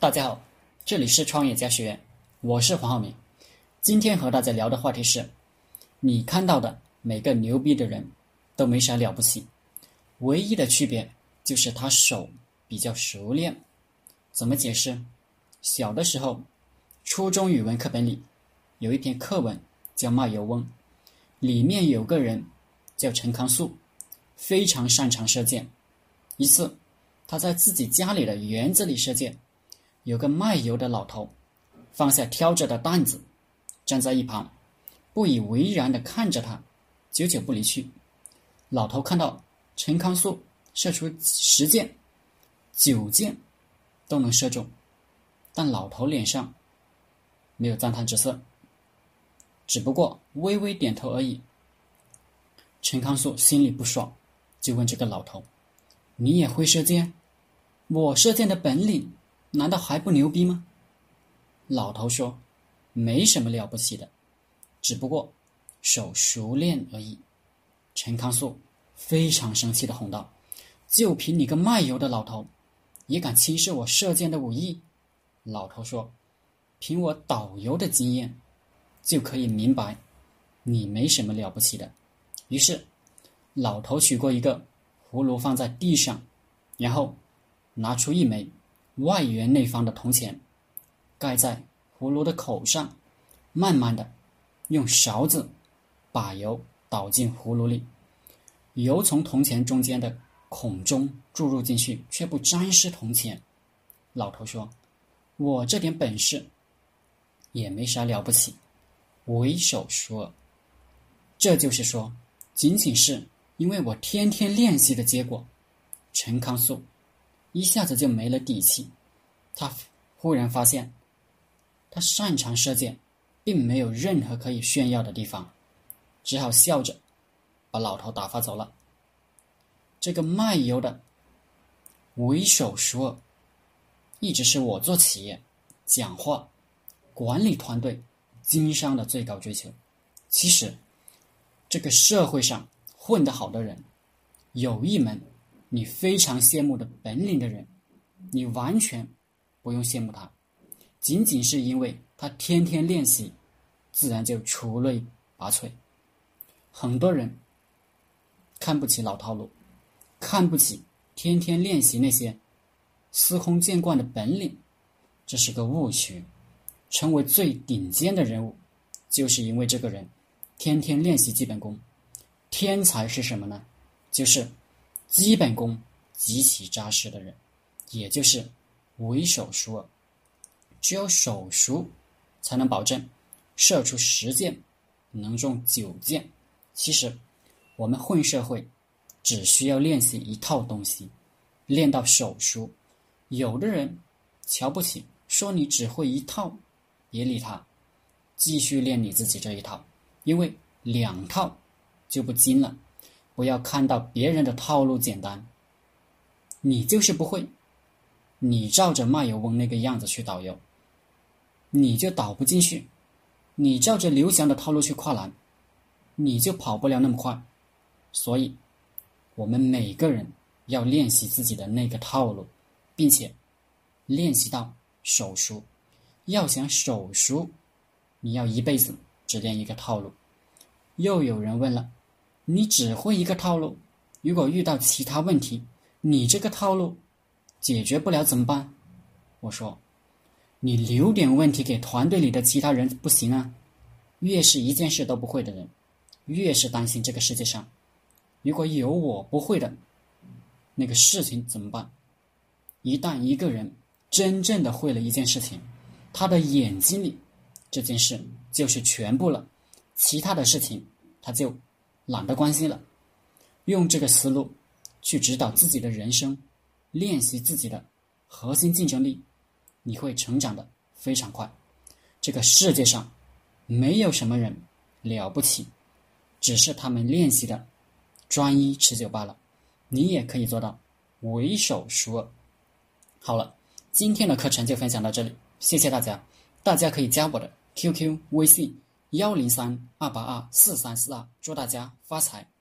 大家好，这里是创业家学院，我是黄浩明。今天和大家聊的话题是：你看到的每个牛逼的人都没啥了不起，唯一的区别就是他手比较熟练。怎么解释？小的时候，初中语文课本里有一篇课文叫《卖油翁》，里面有个人叫陈康肃，非常擅长射箭。一次，他在自己家里的园子里射箭。有个卖油的老头，放下挑着的担子，站在一旁，不以为然地看着他，久久不离去。老头看到陈康肃射出十箭、九箭都能射中，但老头脸上没有赞叹之色，只不过微微点头而已。陈康肃心里不爽，就问这个老头：“你也会射箭？我射箭的本领？”难道还不牛逼吗？老头说：“没什么了不起的，只不过手熟练而已。”陈康肃非常生气的吼道：“就凭你个卖油的老头，也敢轻视我射箭的武艺？”老头说：“凭我导游的经验，就可以明白你没什么了不起的。”于是，老头取过一个葫芦放在地上，然后拿出一枚。外圆内方的铜钱，盖在葫芦的口上，慢慢的用勺子把油倒进葫芦里，油从铜钱中间的孔中注入进去，却不沾湿铜钱。老头说：“我这点本事也没啥了不起，为手熟耳。这就是说，仅仅是因为我天天练习的结果。”陈康肃。一下子就没了底气，他忽然发现，他擅长射箭，并没有任何可以炫耀的地方，只好笑着把老头打发走了。这个卖油的为首熟耳，一直是我做企业、讲话、管理团队、经商的最高追求。其实，这个社会上混得好的人，有一门。你非常羡慕的本领的人，你完全不用羡慕他，仅仅是因为他天天练习，自然就出类拔萃。很多人看不起老套路，看不起天天练习那些司空见惯的本领，这是个误区。成为最顶尖的人物，就是因为这个人天天练习基本功。天才是什么呢？就是。基本功极其扎实的人，也就是为手熟耳。只有手熟，才能保证射出十箭能中九箭。其实，我们混社会只需要练习一套东西，练到手熟。有的人瞧不起，说你只会一套，别理他，继续练你自己这一套，因为两套就不精了。不要看到别人的套路简单，你就是不会。你照着卖油翁那个样子去导游，你就导不进去；你照着刘翔的套路去跨栏，你就跑不了那么快。所以，我们每个人要练习自己的那个套路，并且练习到手熟。要想手熟，你要一辈子只练一个套路。又有人问了。你只会一个套路，如果遇到其他问题，你这个套路解决不了怎么办？我说，你留点问题给团队里的其他人不行啊。越是一件事都不会的人，越是担心这个世界上如果有我不会的那个事情怎么办？一旦一个人真正的会了一件事情，他的眼睛里这件事就是全部了，其他的事情他就。懒得关心了，用这个思路去指导自己的人生，练习自己的核心竞争力，你会成长的非常快。这个世界上没有什么人了不起，只是他们练习的专一持久罢了。你也可以做到为手熟尔。好了，今天的课程就分享到这里，谢谢大家。大家可以加我的 QQ 微信。幺零三二八二四三四二，祝大家发财！